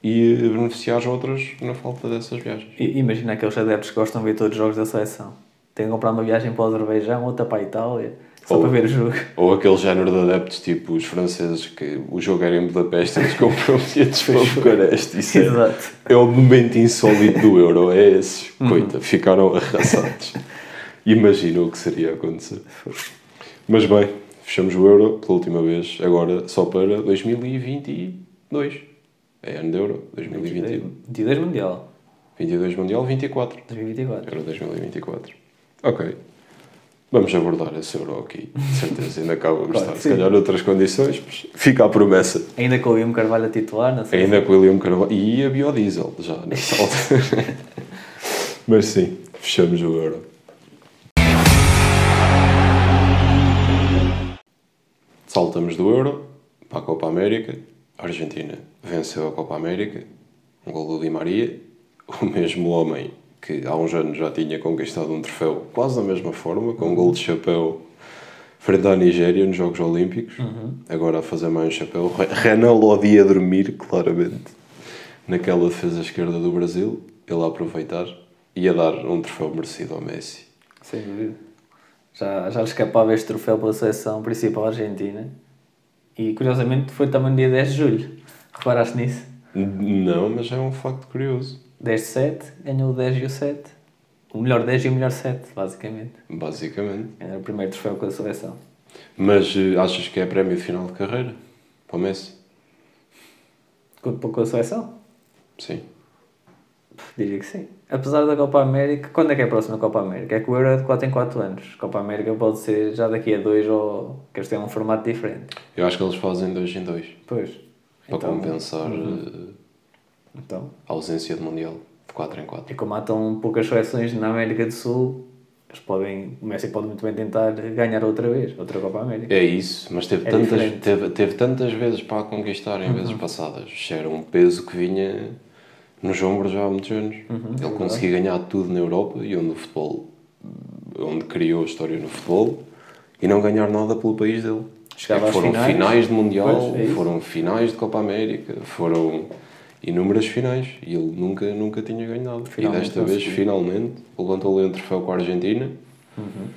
e beneficiar outras na falta dessas viagens. I- Imagina aqueles adeptos que gostam de ver todos os jogos da seleção. Têm que comprar uma viagem para o Azerbaijão, outra para a Itália, só Ou- para ver o jogo. Ou aquele género de adeptos, tipo os franceses, que o jogo era em Budapeste, eles compram bilhetes para Bucareste. Isso é, Exato. é o momento insólito do Euro. É esses. Coita, ficaram arrasados. Imagina o que seria acontecer. Mas bem, fechamos o Euro pela última vez, agora só para 2022. É ano de Euro, 2021. 22 Mundial, 22 Mundial, 24. 2024. Euro 2024. Ok. Vamos abordar esse Euro aqui. De certeza, ainda cá vamos Claro estar. Se calhar noutras condições, mas fica a promessa. Ainda com o William Carvalho a titular, não sei. Ainda com o William Carvalho. E a biodiesel, já, nessa altura. mas sim, fechamos o Euro. Saltamos do Euro para a Copa América. A Argentina venceu a Copa América. Um gol do Di Maria. O mesmo homem que há uns anos já tinha conquistado um troféu quase da mesma forma, com um gol de chapéu frente à Nigéria nos Jogos Olímpicos. Agora a fazer mais um chapéu. Re- Renan Lodi a dormir, claramente, naquela defesa esquerda do Brasil. Ele a aproveitar e a dar um troféu merecido ao Messi. Sem dúvida. Já, já lhe escapava este troféu pela seleção principal argentina. E curiosamente foi também no dia 10 de julho. Reparaste nisso? Não, mas é um facto curioso. 10 de 7, ganhou o 10 e o 7. O melhor 10 e o melhor 7, basicamente. Basicamente. Era o primeiro troféu com a seleção. Mas eh, achas que é prémio de final de carreira? Para o Messi? Com, com a seleção? Sim. Diria que sim. Apesar da Copa América, quando é que é a próxima Copa América? É que o Euro é de 4 em 4 anos. Copa América pode ser já daqui a 2 ou que eles têm um formato diferente. Eu acho que eles fazem dois em dois. Pois. Para Então, compensar eh, então. a ausência de Mundial de 4 em 4. E como há tão poucas seleções na América do Sul, eles podem, o Messi pode muito bem tentar ganhar outra vez, outra Copa América. É isso, mas teve, É tantas, diferente. Uhum. teve, teve tantas vezes para a conquistar em vezes passadas. Isto Era um peso que vinha nos ombros já há muitos anos. Uhum, é Ele verdade. conseguia ganhar tudo na Europa e onde o futebol, onde criou a história no futebol e não ganhar nada pelo país dele. Chegava às foram finais. de Mundial, Pois, é foram finais de Copa América, foram inúmeras finais e ele nunca, nunca tinha ganhado. Finalmente e desta vez, finalmente, levantou-lhe um troféu com a Argentina Uhum.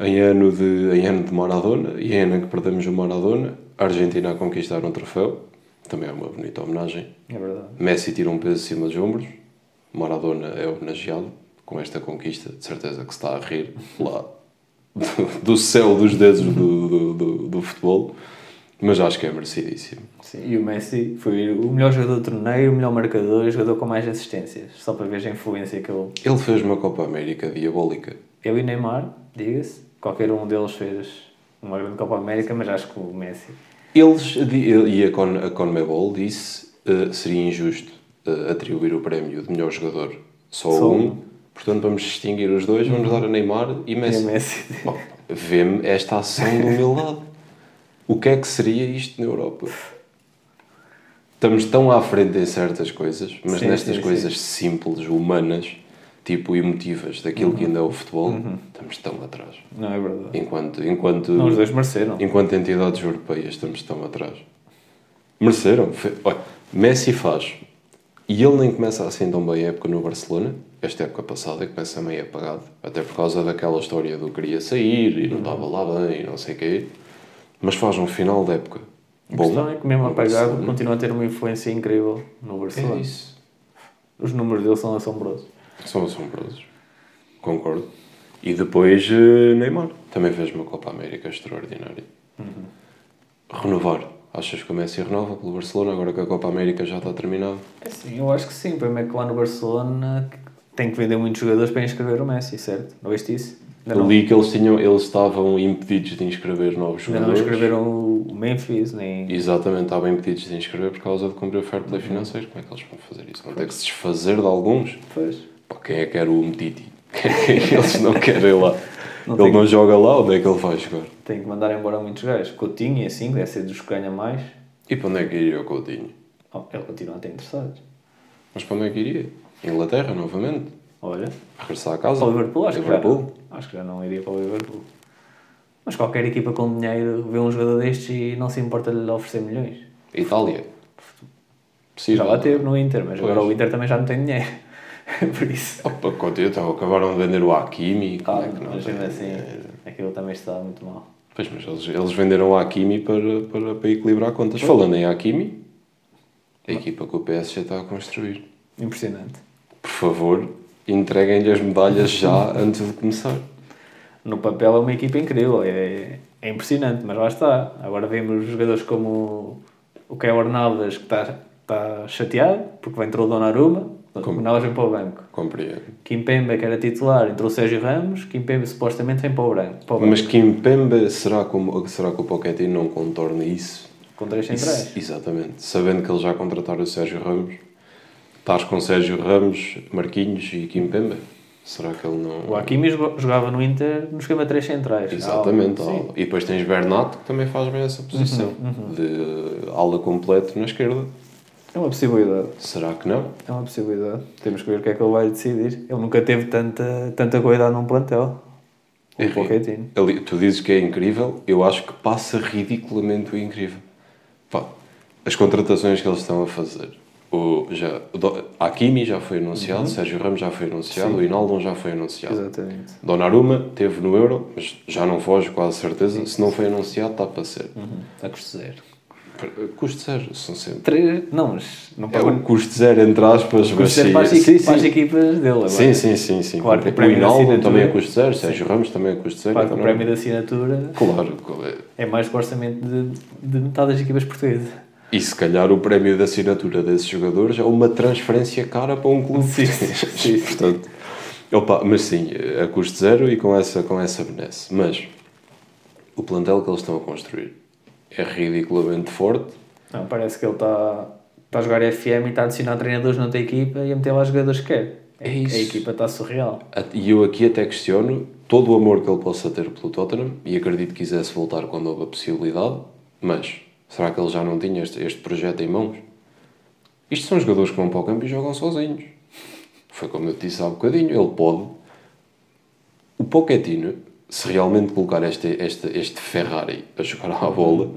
em ano de, em ano de Maradona e em ano em que perdemos o Maradona, a Argentina a conquistar um troféu, também é uma bonita homenagem. É verdade. Messi tira um peso acima dos ombros, Maradona é homenageado com esta conquista, de certeza que se está a rir lá do, do céu dos dedos do, do, do, do futebol, mas acho que é merecidíssimo. Sim, e o Messi foi o melhor jogador do torneio, o melhor marcador, o jogador com mais assistências. Só para ver a influência que ele. Ele fez uma Copa América diabólica. Ele e Neymar, diga-se, qualquer um deles fez uma grande Copa América, mas acho que o Messi. Eles, e a, Con, a CONMEBOL disse uh, seria injusto uh, atribuir o prémio de melhor jogador só Só um, um. portanto vamos distinguir os dois, vamos dar a Neymar e E Messi. a Messi. Bom, Vê-me esta ação de humildade. O que é que seria isto na Europa? Estamos tão à frente em certas coisas, mas Sim, nestas sim, coisas simples, humanas, tipo emotivas, daquilo que ainda é o futebol, Uhum. estamos tão atrás. Não é verdade. Enquanto, enquanto, Não, os dois mereceram. enquanto entidades europeias estamos tão atrás. Mereceram. Olha, Messi faz. E ele nem começa assim tão bem a época no Barcelona. Esta época passada começa meio apagado. Até por causa daquela história do queria sair e não estava lá bem e não sei o quê. Mas faz um final de época. A questão Bom, é que mesmo apagado Barcelona. continua a ter uma influência incrível no Barcelona. É isso. Os números dele são assombrosos. São assombrosos. Concordo. E depois eh, Neymar. Também fez uma Copa América extraordinária. Renovar. Achas que o Messi renova pelo Barcelona agora que a Copa América já está terminada? É sim, eu acho que sim. O problema é que lá no Barcelona tem que vender muitos jogadores para inscrever o Messi, certo? Não viste isso? Ainda Eu não, li que eles, tinham, eles estavam impedidos de inscrever novos ainda não jogadores. inscreveram o Memphis, nem... Exatamente, estavam impedidos de inscrever por causa de cumprir o fair play Uhum. financeiro. Como é que eles vão fazer isso? Vão ter que se desfazer de alguns? Pois. Pá, quem é que era o Umtiti? eles não querem lá. Não ele não joga lá, onde é que ele vai jogar? Tem que mandar embora muitos gajos. Coutinho e assim, deve ser dos que ganha mais. E para onde é que iria o Coutinho? Oh, ele continua a ter interessados. Mas para onde é que iria? Inglaterra, novamente? Olha, Regressar a casa? para o Liverpool acho que Liverpool? não. Acho que já não iria para o Liverpool. Mas qualquer equipa com dinheiro vê um jogador destes e não se importa de lhe oferecer milhões. Itália? Já lá teve no Inter, mas Pois. agora o Inter também já não tem dinheiro. Por isso. Opa, então acabaram de vender o Hakimi. Como Ah, é que não mas mesmo assim, aquilo também está muito mal. Pois, mas eles, eles venderam o Hakimi para, para, para equilibrar contas. Falando em Hakimi, a equipa que o PSG está a construir. Impressionante. Por favor, entreguem-lhe as medalhas já antes de começar. No papel é uma equipa incrível, é, é impressionante, mas lá está. Agora vemos jogadores como o Caio Arnaldas que está, está chateado porque entrou o Donnarumma, o Como? Arnaldas vem para o banco. Compreendo. Kimpembe, que era titular, entrou o Sérgio Ramos, Kimpembe supostamente vem para o branco. Para o banco Mas Kimpembe, será, como, será que o Pochettino não contorna isso? com três centrais. Exatamente. Sabendo que eles já contrataram o Sérgio Ramos, estás com Sérgio Ramos, Marquinhos e Kimpembe? Será que ele não... O Hakimi jogava no Inter no esquema de três centrais. Exatamente. Sim. Uhum, E depois tens Bernat, que também faz bem essa posição. De ala completo na esquerda. É uma possibilidade. Será que não? É uma possibilidade. Temos que ver o que é que ele vai decidir. Ele nunca teve tanta, tanta qualidade num plantel. O É ri- Pochettino. Ali, tu dizes que é incrível, eu acho que passa ridiculamente o incrível. Pá, as contratações que eles estão a fazer. O, já, Hakimi já foi anunciado, Sérgio Ramos já foi anunciado, Uhum. Sim. o Inaldo já foi anunciado. Exatamente. Donnarumma teve no Euro, mas já não foge quase certeza. Se não foi anunciado, está para ser. Uhum. A custo zero. Custo zero, são sempre. Três... Não, mas não É pagou. o custo zero, entre aspas, custo mas zero sim, para as, sim, sim. para as equipas dele agora. Sim, sim, sim, sim. Claro o o prémio de Inaldo assinatura- também é custo zero, Sérgio Ramos também é custo zero. Claro que o prémio não- de assinatura Claro, claro. é mais que o orçamento de, de metade das equipas portuguesas. E se calhar o prémio de assinatura desses jogadores é uma transferência cara para um clube. Sim, sim, sim. Portanto, opa, mas sim, a custo zero e com essa, com essa benesse. Mas o plantel que eles estão a construir é ridiculamente forte. Não, parece que ele está está a jogar FM e está a adicionar treinadores noutra equipa e a meter lá os jogadores que quer. É isso. A equipa está surreal. E eu aqui até questiono todo o amor que ele possa ter pelo Tottenham e acredito que quisesse voltar quando houve a possibilidade, mas será que ele já não tinha este, este projeto em mãos? Isto são jogadores que vão para o campo e jogam sozinhos. Foi como eu te disse há bocadinho, ele pode. O Pochettino, se realmente colocar este, este, este Ferrari a jogar à bola,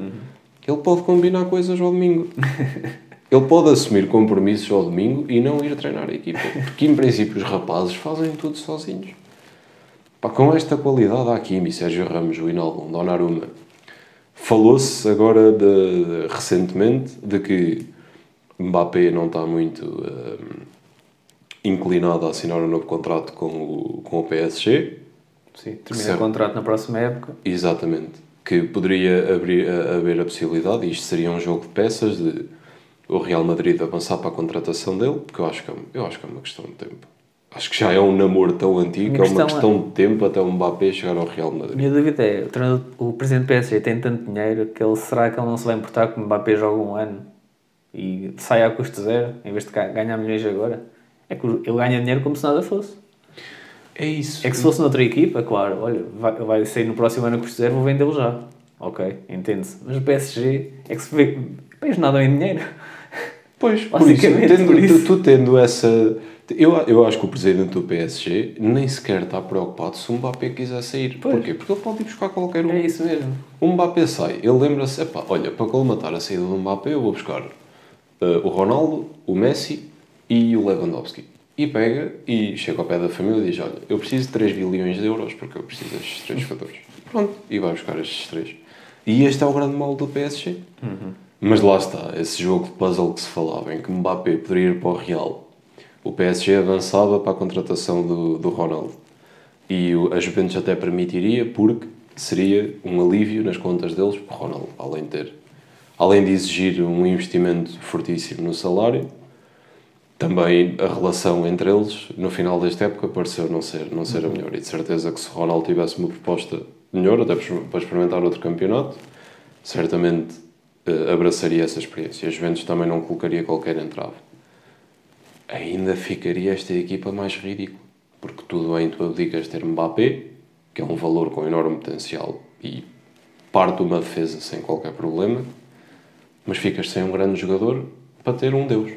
ele pode combinar coisas ao domingo. Ele pode assumir compromissos ao domingo e não ir treinar a equipa. Porque, em princípio, os rapazes fazem tudo sozinhos. Pá, com esta qualidade, há Hakimi, Sérgio Ramos, o Inaldo, Donnarumma. Falou-se agora, de, recentemente, de que Mbappé não está muito hum, inclinado a assinar um novo contrato com o, com o PSG. Sim, termina o contrato na próxima época. Exatamente. Que poderia abrir, a- haver a possibilidade, e isto seria um jogo de peças, de o Real Madrid avançar para a contratação dele, porque eu acho que é, eu acho que é uma questão de tempo. Acho que já é um namoro tão antigo que é uma questão questão de tempo até o Mbappé chegar ao Real Madrid. minha dúvida é, o, o presidente do PSG tem tanto dinheiro que ele, será que ele não se vai importar que o Mbappé joga um ano e sai a custo zero, em vez de ga- ganhar milhões agora? É que ele ganha dinheiro como se nada fosse. É isso. É que se fosse noutra equipa, claro, olha, vai, vai sair no próximo ano a custo zero, vou vendê-lo já. Ok, entende-se. Mas o PSG é que se vê. País nada em dinheiro. Pois, por isso, tendo, por isso. Tu, tu tendo essa... Eu, eu acho que o presidente do PSG nem sequer está preocupado se o Mbappé quiser sair. Pois. Porquê? Porque ele pode ir buscar qualquer um. É isso mesmo. O Mbappé sai, ele lembra-se, olha, para colmatar a saída do Mbappé eu vou buscar eh, o Ronaldo, o Messi e o Lewandowski. E pega e chega ao pé da família e diz, olha, eu preciso de 3 bilhões de euros porque eu preciso destes três jogadores. Pronto, e vai buscar estes três. E este é o grande mal do PSG. Mas lá está, esse jogo de puzzle que se falava, em que Mbappé poderia ir para o Real, o PSG avançava para a contratação do, do Ronaldo. E o- a Juventus até permitiria, porque seria um alívio nas contas deles para o Ronaldo, além de ter. Além de exigir um investimento fortíssimo no salário, também a relação entre eles, no final desta época, pareceu não ser, não ser a melhor. E de certeza que se o Ronaldo tivesse uma proposta melhor, até para experimentar outro campeonato, certamente eh, abraçaria essa experiência. A Juventus também não colocaria qualquer entrave. Ainda ficaria esta equipa mais ridícula. Porque tudo bem, tu abdicas ter Mbappé, que é um valor com enorme potencial e parte uma defesa sem qualquer problema, mas ficas sem um grande jogador para ter um Deus.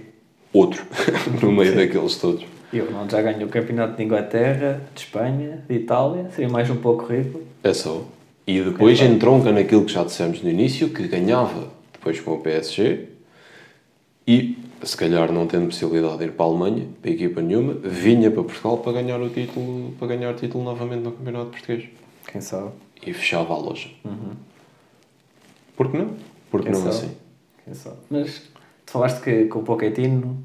Outro, no meio daqueles todos. E o Ronaldo já ganhou o campeonato de Inglaterra, de Espanha, de Itália, seria mais um pouco rico. É só. E depois entronca naquilo que já dissemos no início, que ganhava depois com o PSG e, se calhar não tendo possibilidade de ir para a Alemanha, para a equipa nenhuma, vinha para Portugal para ganhar o título, para ganhar o título novamente no Campeonato Português. Quem sabe? E fechava a loja. Por que não? Por que não sabe? assim? Quem sabe? Mas tu falaste que, que o Pochettino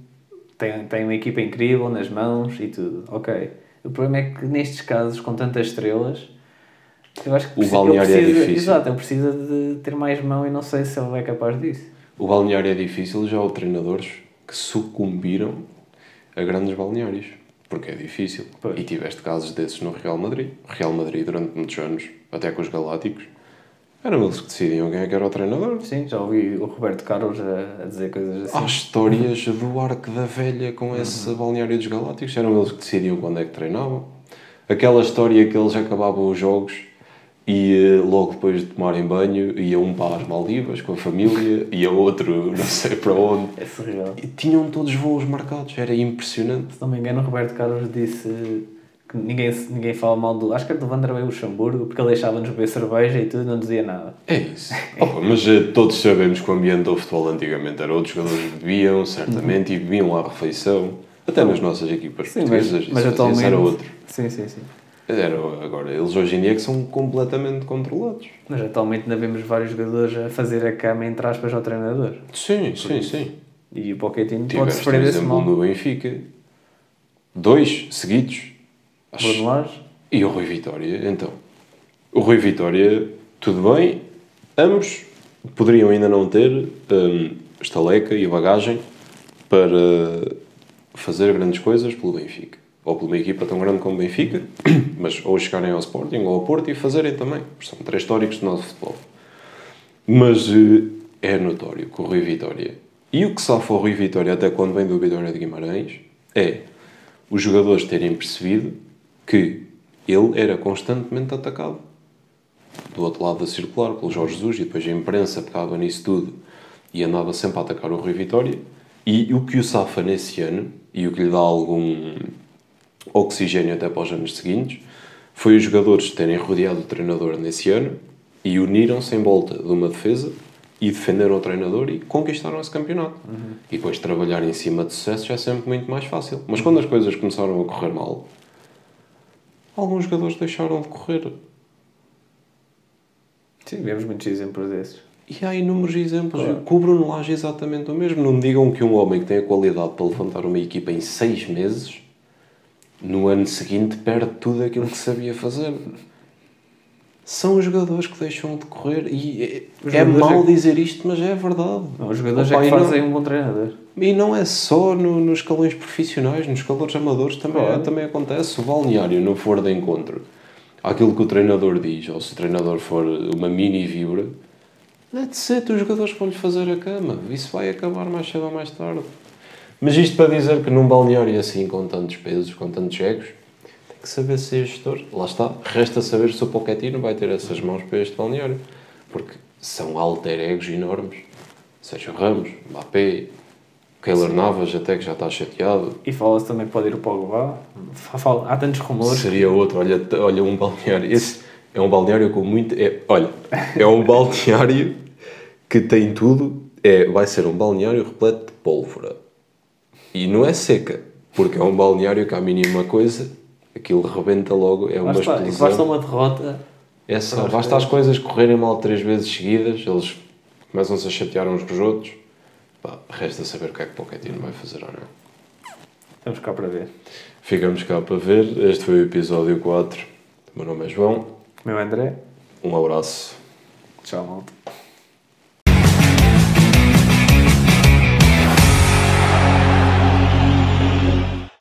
tem, tem uma equipa incrível nas mãos e tudo. Ok. O problema é que nestes casos, com tantas estrelas, eu acho que O precisa- balneário é difícil. Exato, ele precisa de ter mais mão e não sei se ele é capaz disso. O balneário é difícil, já houve treinadores que sucumbiram a grandes balneários. Porque é difícil. Pois. E tiveste casos desses no Real Madrid. O Real Madrid, durante muitos anos, até com os Galácticos, eram eles que decidiam quem é que era o treinador. Sim, já ouvi o Roberto Carlos a, a dizer coisas assim. Há histórias do Arco da Velha com esse balneário dos Galácticos. Eram eles que decidiam quando é que treinavam. Aquela história que eles acabavam os jogos e logo depois de tomarem banho ia um para as Maldivas com a família, ia outro não sei para onde. É surreal. E tinham todos voos marcados, era impressionante. Se não me engano, o Roberto Carlos disse que ninguém, ninguém fala mal do. Acho que era do Vanderlei Luxemburgo, porque ele deixava-nos beber cerveja e tudo, não dizia nada. É isso. Opa, mas eh, todos sabemos que o ambiente do futebol antigamente era outro, os jogadores bebiam, certamente, e bebiam à refeição. Até nas nossas equipas Sim, mas, portuguesas, mas isso atualmente. era outro. Sim, sim, sim. Era, agora, eles hoje em dia que são completamente controlados. Mas atualmente ainda vemos vários jogadores a fazer a cama, entre aspas, ao treinador. Sim, sim, sim. E o Pochettino pode por sofrer desse exemplo, mal. no Benfica, dois seguidos. Bruno Lage, E o Rui Vitória, então? O Rui Vitória, tudo bem, ambos poderiam ainda não ter hum, estaleca e bagagem para fazer grandes coisas pelo Benfica. Ou por uma equipa tão grande como o Benfica, mas ou chegarem ao Sporting ou ao Porto e fazerem também. São três históricos do nosso futebol. Mas eh, é notório que o Rui Vitória e o que safa o Rui Vitória até quando vem do Vitória de Guimarães é os jogadores terem percebido que ele era constantemente atacado do outro lado da circular pelo Jorge Jesus e depois a imprensa pegava nisso tudo e andava sempre a atacar o Rui Vitória e o que o safa nesse ano e o que lhe dá algum oxigênio até para os anos seguintes foi os jogadores terem rodeado o treinador nesse ano e uniram-se em volta de uma defesa e defenderam o treinador e conquistaram esse campeonato. Uhum. E depois trabalhar em cima de sucesso já é sempre muito mais fácil. Mas quando as coisas começaram a correr mal, alguns jogadores deixaram de correr. Sim, vemos muitos exemplos desses. E há inúmeros exemplos. Claro. Com o Bruno Lage é exatamente o mesmo. Não me digam que um homem que tem a qualidade para levantar uma equipa em seis meses, no ano seguinte perde tudo aquilo que sabia fazer. São os jogadores que deixam de correr. E é, é mau dizer isto, mas é verdade. Não, os jogadores Opa, é que fazem não, um bom treinador. E não é só no, nos escalões profissionais, nos escalões amadores também, claro. também acontece. O balneário não for de encontro aquilo que o treinador diz, ou se o treinador for uma mini vibra, That's it, os jogadores vão-lhe fazer a cama. Isso vai acabar mais cedo ou mais tarde. Mas isto para dizer que num balneário assim, com tantos pesos, com tantos egos, tem que saber ser gestor. Lá está. Resta saber se o Pochettino vai ter essas mãos para este balneário. Porque são alter egos enormes. Sérgio Ramos, Mbappé, Keylor Navas até que já está chateado. E fala-se também que pode ir o Pogba. Há tantos rumores. Seria outro. Olha, olha um balneário. Esse é um balneário com muito. É, olha, é um balneário que tem tudo. É, vai ser um balneário repleto de pólvora. E não é seca, porque é um balneário que, à mínima coisa, aquilo rebenta logo. É uma basta, explosão. Basta uma derrota. É só, basta as coisas correrem mal três vezes seguidas, eles começam-se a chatear uns com os outros. Pá, resta saber o que é que o Pochettino vai fazer ou não. Estamos cá para ver. Ficamos cá para ver. Este foi o episódio 4. O meu nome é João. Meu André. Um abraço. Tchau, malta.